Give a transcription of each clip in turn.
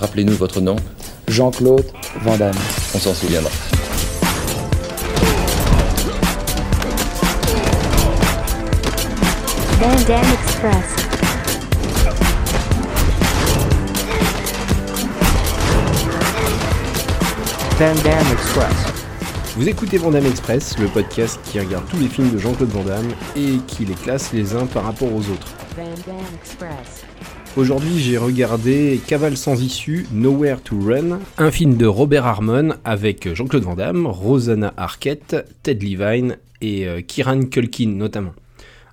Rappelez-nous votre nom. Jean-Claude Van Damme. On s'en souviendra. Van Damme Express. Van Damme Express. Vous écoutez Van Damme Express, le podcast qui regarde tous les films de Jean-Claude Van Damme et qui les classe les uns par rapport aux autres. Van Damme Express. Aujourd'hui, j'ai regardé Cavale sans issue, Nowhere to Run, un film de Robert Harmon avec Jean-Claude Van Damme, Rosanna Arquette, Ted Levine et euh, Kieran Culkin notamment.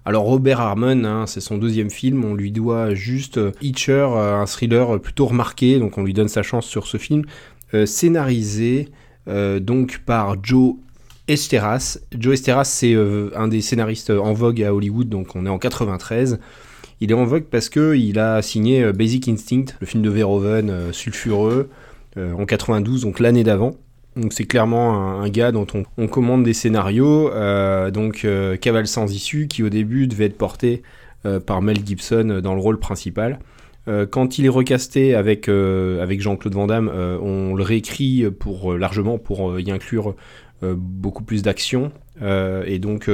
Alors Robert Harmon, hein, c'est son deuxième film, on lui doit juste euh, Hitcher, euh, un thriller plutôt remarqué, donc on lui donne sa chance sur ce film, scénarisé donc par Joe Esteras. Joe Esteras, c'est un des scénaristes en vogue à Hollywood, donc on est en 93. Il est en vogue parce que il a signé euh, Basic Instinct, le film de Verhoeven euh, sulfureux, euh, en 92, donc l'année d'avant. Donc c'est clairement un, gars dont on, commande des scénarios. euh, donc Cavale sans issue, qui au début devait être porté par Mel Gibson dans le rôle principal. Quand il est recasté avec, avec Jean-Claude Van Damme, on le réécrit pour, largement pour y inclure beaucoup plus d'action. Et donc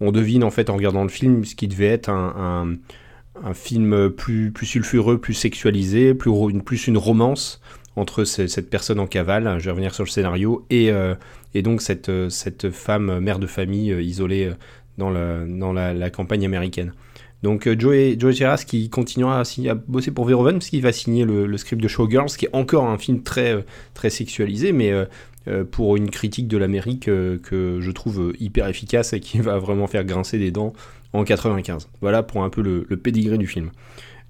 on devine en fait en regardant le film ce qui devait être un, un film plus, plus sulfureux, plus sexualisé, plus, une, romance entre ce- cette personne en cavale, je vais revenir sur le scénario, et, euh, donc cette, euh, cette femme mère de famille euh, isolée dans, la, campagne américaine. Donc Joey, Joey Geras qui continuera à, bosser pour Verhoeven parce qu'il va signer le, script de Showgirls, qui est encore un film très, très sexualisé, mais pour une critique de l'Amérique que je trouve hyper efficace et qui va vraiment faire grincer des dents en 95. Voilà pour un peu le, le du film.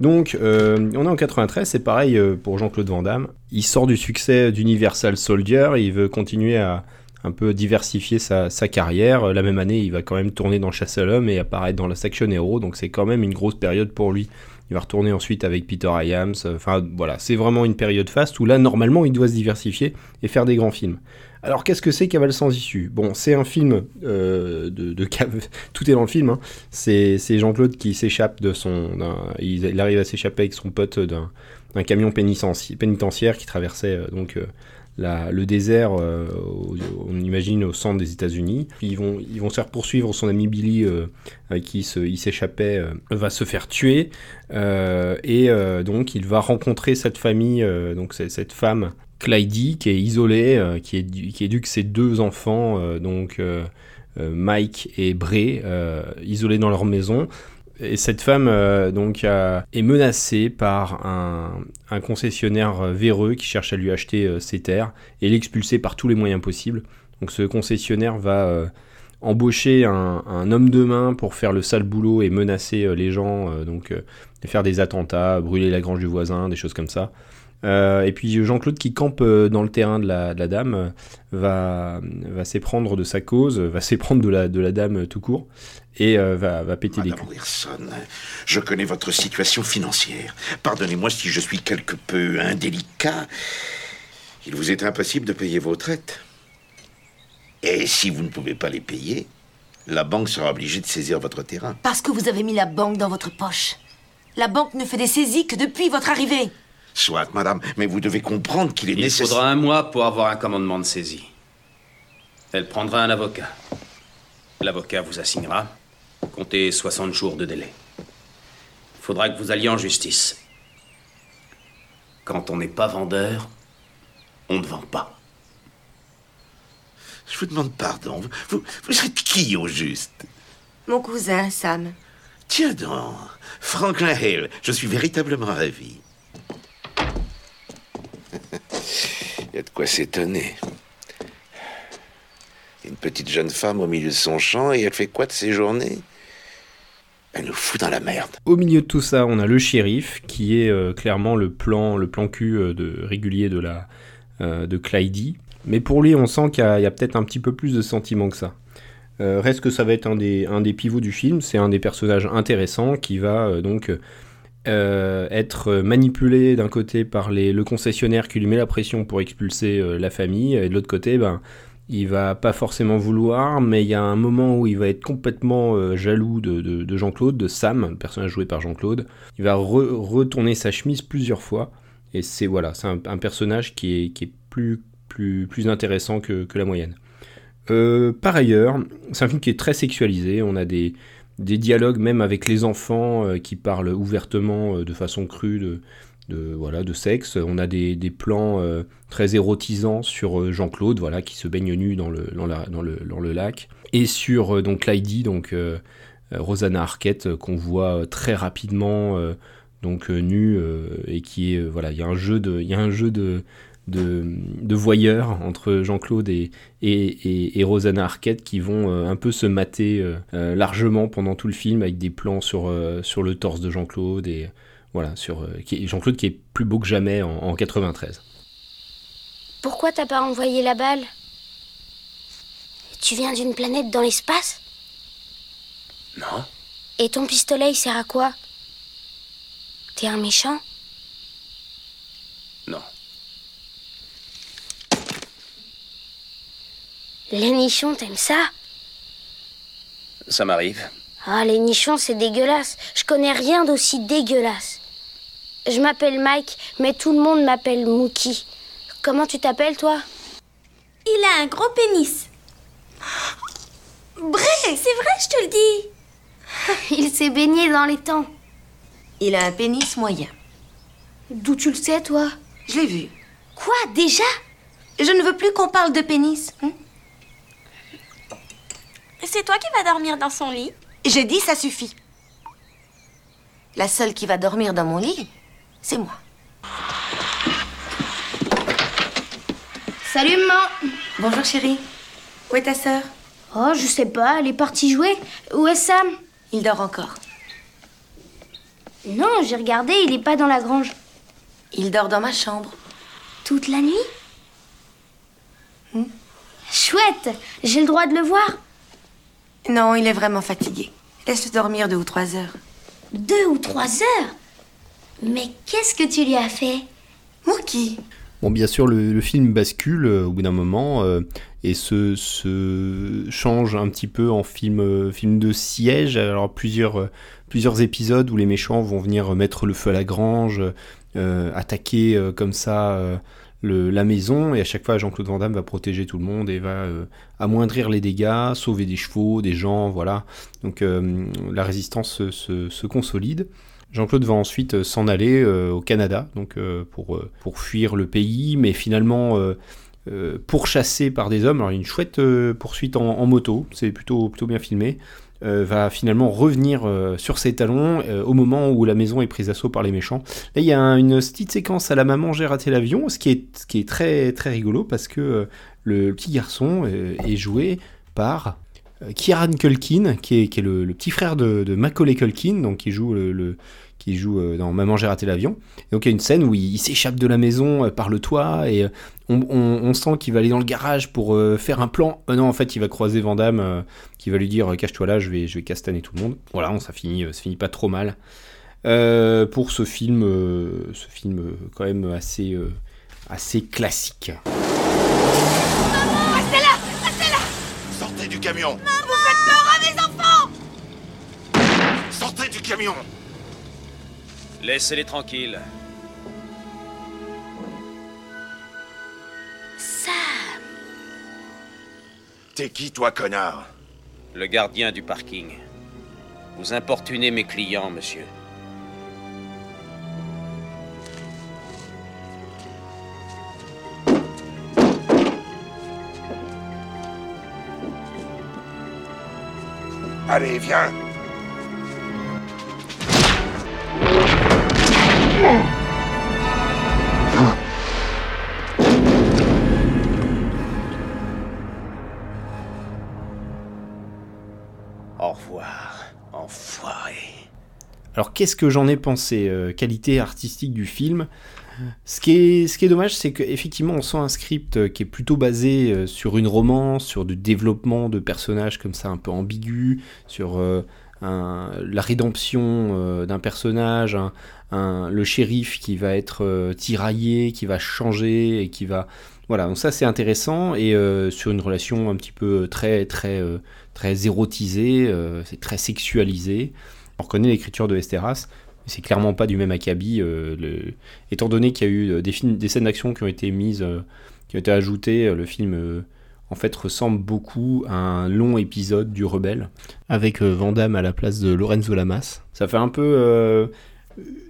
Donc, euh, on est en 93, c'est pareil euh, pour Jean-Claude Van Damme. Il sort du succès d'Universal Soldier, il veut continuer à un peu diversifier sa, sa carrière. La même année, il va quand même tourner dans Chasse à l'homme et apparaître dans la Section Hero, donc c'est quand même une grosse période pour lui. Il va retourner ensuite avec Peter Iams. Enfin, voilà, c'est vraiment une période faste où là, normalement, il doit se diversifier et faire des grands films. Alors, qu'est-ce que c'est Cavale sans issue? Bon, c'est un film euh, de, cave. Tout est dans le film. hein. C'est Jean-Claude qui s'échappe de son. Il, arrive à s'échapper avec son pote d'un camion pénitentiaire qui traversait euh, donc euh, le désert, euh, on imagine au centre des États-Unis. Ils vont, ils vont se faire poursuivre. Son ami Billy, euh, avec qui il s'échappait, euh, va se faire tuer. Et donc, il va rencontrer cette famille, donc cette femme, Clydie, qui est isolée, qui, est, qui éduque ses deux enfants, donc Mike et Bray, isolés dans leur maison. Et cette femme euh, est menacée par un, concessionnaire euh, véreux qui cherche à lui acheter euh, ses terres et l'expulser par tous les moyens possibles. Donc ce concessionnaire va embaucher un, un homme de main pour faire le sale boulot et menacer les gens, donc faire des attentats, brûler la grange du voisin, des choses comme ça. Euh, et puis Jean-Claude qui campe euh, dans le terrain de la, de la dame euh, va, va s'éprendre de sa cause, va s'éprendre de la, de la dame euh, tout court et euh, va, va péter des Madame coups. Wilson, je connais votre situation financière. Pardonnez-moi si je suis quelque peu indélicat. Il vous est impossible de payer vos traites. Et si vous ne pouvez pas les payer, la banque sera obligée de saisir votre terrain. Parce que vous avez mis la banque dans votre poche. La banque ne fait des saisies que depuis votre arrivée. Soit, madame, mais vous devez comprendre qu'il est Il nécessaire. faudra un mois pour avoir un commandement de saisie. Elle prendra un avocat. L'avocat vous assignera. Comptez 60 jours de délai. Il faudra que vous alliez en justice. Quand on n'est pas vendeur, on ne vend pas. Je vous demande pardon. Vous, vous, vous êtes qui au juste? Mon cousin, Sam. Tiens donc, Franklin Hill, je suis véritablement ravi. Il y a de quoi s'étonner. Une petite jeune femme au milieu de son champ et elle fait quoi de ses journées? Elle nous fout dans la merde. Au milieu de tout ça, on a le shérif qui est euh, clairement le plan, le plan cul euh, de, régulier de la euh, de Clydie. Mais pour lui, on sent qu'il y a, peut-être un petit peu plus de sentiments que ça. Reste que ça va être un des, un des pivots du film. C'est un des personnages intéressants qui va donc euh, être manipulé d'un côté par le concessionnaire qui lui met la pression pour expulser euh, la famille, et de l'autre côté, ben, il va pas forcément vouloir, mais il y a un moment où il va être complètement euh, jaloux de, de- de Jean-Claude, de Sam, le personnage joué par Jean-Claude. Il va re- retourner sa chemise plusieurs fois Et c'est voilà, c'est un, personnage qui est, plus, plus, plus intéressant que, que la moyenne. Par ailleurs, c'est un film qui est très sexualisé. On a des, des dialogues même avec les enfants euh, qui parlent ouvertement euh, de façon crue de, voilà, de sexe. On a des, des plans euh, très érotisants sur Jean-Claude voilà, qui se baigne nu dans le, dans la- dans le, dans le lac. Et sur donc Lydie, donc Rosanna Arquette, qu'on voit très rapidement donc nue et qui est voilà, il y a un jeu de, il y a un jeu de de, de voyeurs entre Jean-Claude et, et, et, et Rosanna Arquette qui vont euh, un peu se mater euh, euh, largement pendant tout le film avec des plans sur, euh, sur le torse de Jean-Claude et voilà sur euh, Jean-Claude qui est plus beau que jamais en, en 93. Pourquoi t'as pas envoyé la balle? Tu viens d'une planète dans l'espace? Non. Et ton pistolet, il sert à quoi? T'es un méchant? Les nichons, t'aimes ça Ça m'arrive. Ah, les nichons, c'est dégueulasse. Je connais rien d'aussi dégueulasse. Je m'appelle Mike, mais tout le monde m'appelle Mookie. Comment tu t'appelles, toi Il a un gros pénis. Vrai, c'est vrai, je te le dis. Il s'est baigné dans les temps. Il a un pénis moyen. D'où tu le sais, toi Je l'ai vu. Quoi, déjà Je ne veux plus qu'on parle de pénis. hein C'est toi qui vas dormir dans son lit J'ai dit ça suffit. La seule qui va dormir dans mon lit, c'est moi. Salut, maman Bonjour chérie. Où est ta sœur? Oh, je sais pas, elle est partie jouer. Où est Sam? Il dort encore. Non, j'ai regardé, il est pas dans la grange. Il dort dans ma chambre. Toute la nuit? Chouette J'ai le droit de le voir Non, il est vraiment fatigué. Laisse-le dormir deux ou trois heures. Deux ou trois heures Mais qu'est-ce que tu lui as fait? Mookie Bon, bien sûr, le, le film bascule euh, au bout d'un moment euh, et se, se change un petit peu en film, euh, film de siège. Alors, plusieurs, euh, plusieurs épisodes où les méchants vont venir mettre le feu à la grange, euh, attaquer euh, comme ça euh, le- la maison. Et à chaque fois, Jean-Claude Van Damme va protéger tout le monde et va euh, amoindrir les dégâts, sauver des chevaux, des gens, voilà. Donc, euh, la résistance se, se- se consolide. Jean-Claude va ensuite euh, s'en aller euh, au Canada, donc euh, pour, euh, pour fuir le pays, mais finalement euh, pourchassé par des hommes. Alors une chouette euh, poursuite en, moto, c'est plutôt, plutôt bien filmé. euh, va finalement revenir sur ses talons au moment où la maison est prise d'assaut par les méchants. Là, il y a un- une petite séquence à la maman, j'ai raté l'avion, ce qui est, qui est très, très rigolo parce que le petit garçon est joué par Kieran Culkin, qui est, qui est le, petit frère de, de Macaulay Culkin, donc qui joue le- qui joue euh, dans Maman j'ai raté l'avion. Et donc il y a une scène où il, il s'échappe de la maison euh, par le toit et euh, on, on- on sent qu'il va aller dans le garage pour euh, faire un plan. Euh, non, en fait, il va croiser Vandame euh, qui va lui dire cache-toi là, je vais, je vais castaner tout le monde. Voilà, on, ça finit, ça finit pas trop mal. Euh, pour ce film, euh, ce film euh, quand même assez, euh, assez classique. Sortez du camion Vous faites peur à mes enfants Sortez du camion Laissez-les tranquilles. Sam T'es qui, toi, connard? Le gardien du parking. Vous importunez mes clients, monsieur. Allez, viens Qu'est-ce que j'en ai pensé euh, Qualité artistique du film? Ce qui est, dommage, c'est qu'effectivement on sent un script euh, qui est plutôt basé euh, sur une romance, sur du développement de personnages comme ça un peu ambigus, sur la rédemption d'un personnage, le shérif qui va être tiraillé, qui va changer et qui va... Voilà, donc ça c'est intéressant et sur une relation un petit peu très très très érotisée, c'est très sexualisé. On reconnaît l'écriture de Esteras, C'est clairement pas du même acabit. euh, le- Étant donné qu'il y a eu euh, des, films, des scènes d'action qui ont été mises, euh, qui ont été ajoutées, le film euh, en fait ressemble beaucoup à un long épisode du Rebelle avec Van Damme à la place de Lorenzo Lamas. Ça fait un peu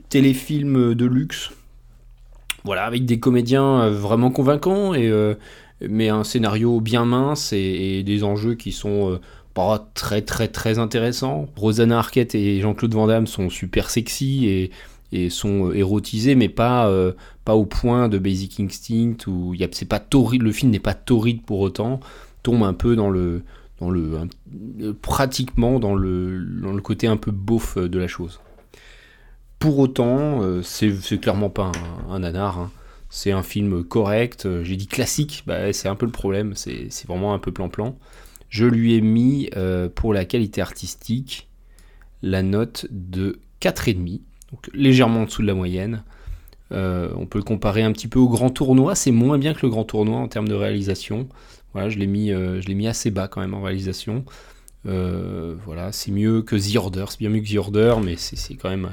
téléfilm de luxe. Voilà, avec des comédiens vraiment convaincants et mais un scénario bien mince et, et des enjeux qui sont pas très très très intéressants. Rosanna Arquette et Jean-Claude Van Damme sont super sexy et, sont euh, érotisés, mais pas, euh, pas au point de Basic Instinct où c'est pas torride, le film n'est pas torride pour autant, tombe un peu dans le dans le euh, pratiquement dans le dans le côté un peu beauf de la chose. Pour autant, c'est c'est clairement pas un, un hein. C'est un film correct. J'ai dit classique, bah, c'est un peu le problème. C'est c'est vraiment un peu plan-plan. Je lui ai mis euh, pour la qualité artistique la note de 4,5, donc légèrement en dessous de la moyenne. Euh, on peut le comparer un petit peu au grand tournoi. C'est moins bien que le grand tournoi en termes de réalisation. Voilà, je l'ai mis, euh, assez bas quand même en réalisation. Voilà, c'est mieux que The Order, c'est bien mieux que The Order, mais c'est quand même,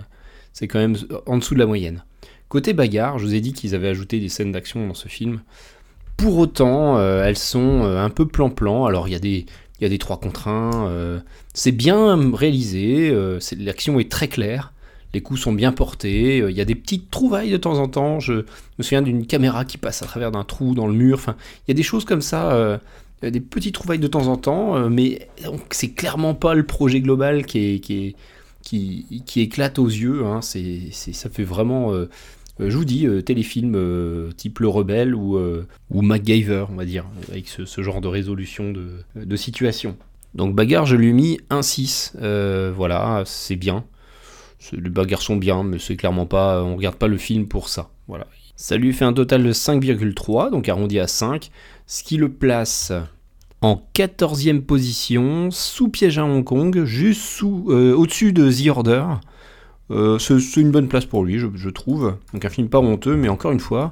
c'est quand même en dessous de la moyenne. Côté bagarre, je vous ai dit qu'ils avaient ajouté des scènes d'action dans ce film. Pour autant, euh, elles sont euh, un peu plan-plan. Alors il y a des, il y a des 3 contre 1. euh, c'est bien réalisé. L'action est très claire. Les coups sont bien portés. Il y a des petites trouvailles de temps en temps. Je me souviens d'une caméra qui passe à travers d'un trou dans le mur. Enfin, il y a des choses comme ça. des petites trouvailles de temps en temps, mais c'est clairement pas le projet global qui, éclate aux yeux. hein. Ça fait vraiment, je vous dis, euh, téléfilm euh, type Le Rebelle ou, euh, ou MacGyver, on va dire, avec ce, genre de résolution de, de situation. Donc bagarre, je lui ai mis un 6. Euh, voilà, c'est bien. Les bagarres sont bien, mais c'est clairement pas. On regarde pas le film pour ça. Voilà. Ça lui fait un total de 5,3, donc arrondi à 5, ce qui le place en 14e position, sous piège à Hong Kong, juste euh, au-dessus de The Order. Euh, c'est une bonne place pour lui, je, trouve. Donc un film pas honteux, mais encore une fois,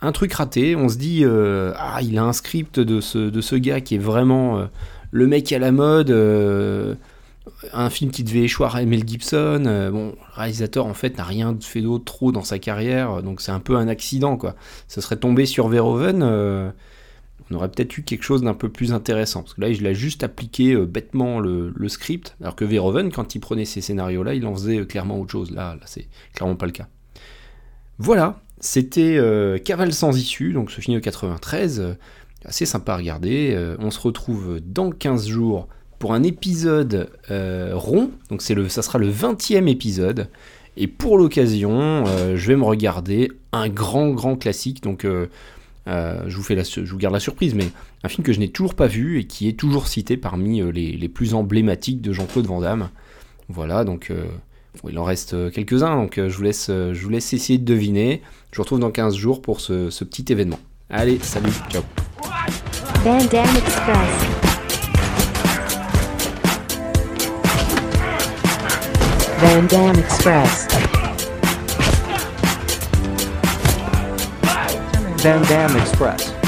un truc raté. On se dit, euh, ah, il a un script de ce, de ce gars qui est vraiment euh, le mec à la mode. un film qui devait échouer à Mel Gibson. bon, le réalisateur en fait n'a rien fait d'autre trop dans sa carrière, donc c'est un peu un accident quoi. Ça serait tombé sur Verhoeven, on aurait peut-être eu quelque chose d'un peu plus intéressant. Parce que là, il a juste appliqué euh, bêtement le, script, alors que Verhoeven, quand il prenait ces scénarios-là, il en faisait euh, clairement autre chose. Là, là c'est clairement pas le cas. Voilà, c'était euh, Cavale sans issue, donc ce film de 93, euh, assez sympa à regarder. On se retrouve dans 15 jours pour un épisode rond, donc le, ça sera le 20e épisode. Et pour l'occasion, je vais me regarder un grand, grand classique. Donc, euh, je, vous garde la surprise, mais un film que je n'ai toujours pas vu et qui est toujours cité parmi euh, les, plus emblématiques de Jean-Claude Van Damme. Voilà, donc euh, il en reste quelques-uns, donc je, vous laisse, essayer de deviner. Je vous retrouve dans 15 jours pour ce, petit événement. Allez, salut, ciao. Van Damme Express.